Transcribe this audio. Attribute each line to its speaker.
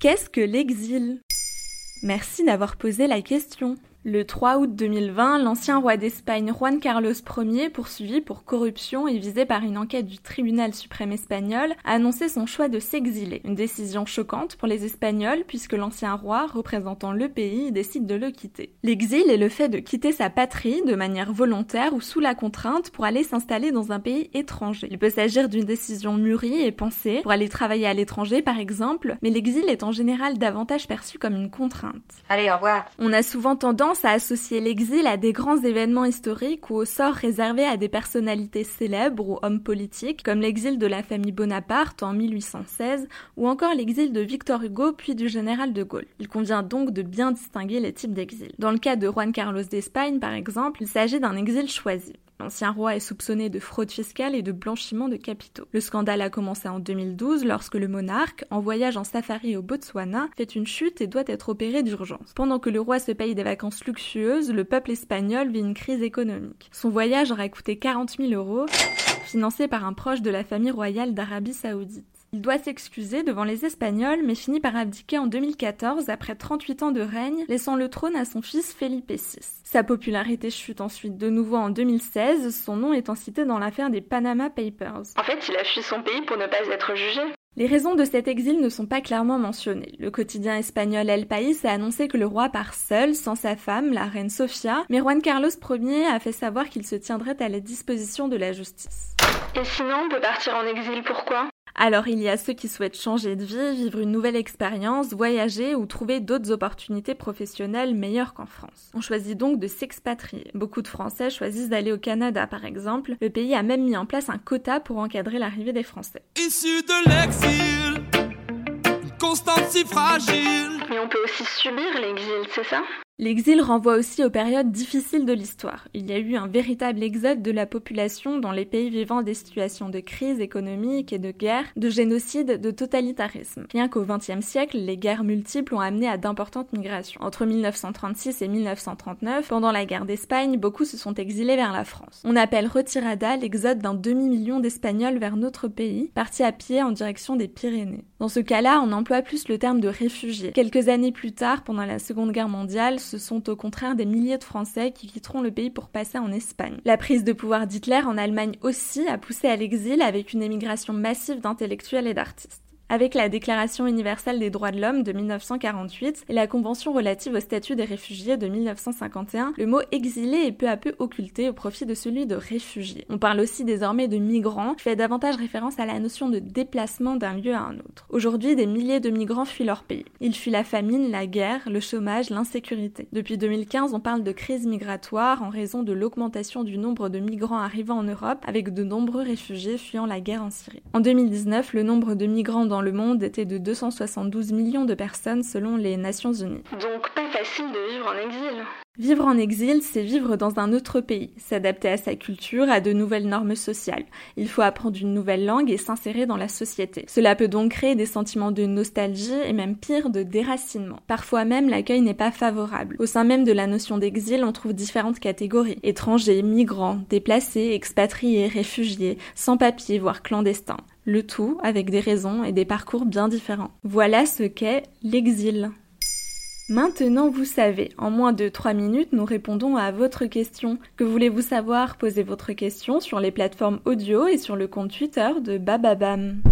Speaker 1: Qu'est-ce que l'exil? Merci d'avoir posé la question. Le 3 août 2020, l'ancien roi d'Espagne Juan Carlos Ier, poursuivi pour corruption et visé par une enquête du tribunal suprême espagnol, a annoncé son choix de s'exiler. Une décision choquante pour les Espagnols puisque l'ancien roi, représentant le pays, décide de le quitter. L'exil est le fait de quitter sa patrie de manière volontaire ou sous la contrainte pour aller s'installer dans un pays étranger. Il peut s'agir d'une décision mûrie et pensée pour aller travailler à l'étranger par exemple, mais l'exil est en général davantage perçu comme une contrainte.
Speaker 2: Allez, au revoir.
Speaker 1: On a souvent tendance à associer l'exil à des grands événements historiques ou au sort réservé à des personnalités célèbres ou hommes politiques, comme l'exil de la famille Bonaparte en 1816 ou encore l'exil de Victor Hugo puis du général de Gaulle. Il convient donc de bien distinguer les types d'exil. Dans le cas de Juan Carlos d'Espagne, par exemple, il s'agit d'un exil choisi. L'ancien roi est soupçonné de fraude fiscale et de blanchiment de capitaux. Le scandale a commencé en 2012 lorsque le monarque, en voyage en safari au Botswana, fait une chute et doit être opéré d'urgence. Pendant que le roi se paye des vacances luxueuses, le peuple espagnol vit une crise économique. Son voyage aurait coûté 40 000 euros, financé par un proche de la famille royale d'Arabie saoudite. Il doit s'excuser devant les Espagnols, mais finit par abdiquer en 2014 après 38 ans de règne, laissant le trône à son fils Felipe VI. Sa popularité chute ensuite de nouveau en 2016, son nom étant cité dans l'affaire des Panama Papers.
Speaker 2: En fait, il a fui son pays pour ne pas être jugé.
Speaker 1: Les raisons de cet exil ne sont pas clairement mentionnées. Le quotidien espagnol El País a annoncé que le roi part seul, sans sa femme, la reine Sofia, mais Juan Carlos Ier a fait savoir qu'il se tiendrait à la disposition de la justice.
Speaker 2: Et sinon, on peut partir en exil, pourquoi?
Speaker 1: Alors il y a ceux qui souhaitent changer de vie, vivre une nouvelle expérience, voyager ou trouver d'autres opportunités professionnelles meilleures qu'en France. On choisit donc de s'expatrier. Beaucoup de Français choisissent d'aller au Canada par exemple. Le pays a même mis en place un quota pour encadrer l'arrivée des Français.
Speaker 3: Issu de l'exil, une constante si fragile.
Speaker 2: Mais on peut aussi subir l'exil, c'est ça?
Speaker 1: L'exil renvoie aussi aux périodes difficiles de l'histoire. Il y a eu un véritable exode de la population dans les pays vivant des situations de crise économique et de guerre, de génocide, de totalitarisme. Rien qu'au XXe siècle, les guerres multiples ont amené à d'importantes migrations. Entre 1936 et 1939, pendant la guerre d'Espagne, beaucoup se sont exilés vers la France. On appelle retirada l'exode d'un demi-million d'Espagnols vers notre pays, partis à pied en direction des Pyrénées. Dans ce cas-là, on emploie plus le terme de réfugiés. Quelques années plus tard, pendant la Seconde Guerre mondiale, ce sont au contraire des milliers de Français qui quitteront le pays pour passer en Espagne. La prise de pouvoir d'Hitler en Allemagne aussi a poussé à l'exil avec une émigration massive d'intellectuels et d'artistes. Avec la Déclaration universelle des droits de l'homme de 1948 et la Convention relative au statut des réfugiés de 1951, le mot exilé est peu à peu occulté au profit de celui de réfugié. On parle aussi désormais de migrants, qui fait davantage référence à la notion de déplacement d'un lieu à un autre. Aujourd'hui, des milliers de migrants fuient leur pays. Ils fuient la famine, la guerre, le chômage, l'insécurité. Depuis 2015, on parle de crise migratoire en raison de l'augmentation du nombre de migrants arrivant en Europe, avec de nombreux réfugiés fuyant la guerre en Syrie. En 2019, le nombre de migrants dans le monde était de 272 millions de personnes selon les Nations Unies.
Speaker 2: Donc pas facile de vivre en exil.
Speaker 1: Vivre en exil, c'est vivre dans un autre pays, s'adapter à sa culture, à de nouvelles normes sociales. Il faut apprendre une nouvelle langue et s'insérer dans la société. Cela peut donc créer des sentiments de nostalgie et même pire de déracinement. Parfois même, l'accueil n'est pas favorable. Au sein même de la notion d'exil, on trouve différentes catégories. Étrangers, migrants, déplacés, expatriés, réfugiés, sans papiers, voire clandestins. Le tout avec des raisons et des parcours bien différents. Voilà ce qu'est l'exil. Maintenant, vous savez, en moins de 3 minutes, nous répondons à votre question. Que voulez-vous savoir? Posez votre question sur les plateformes audio et sur le compte Twitter de Bababam.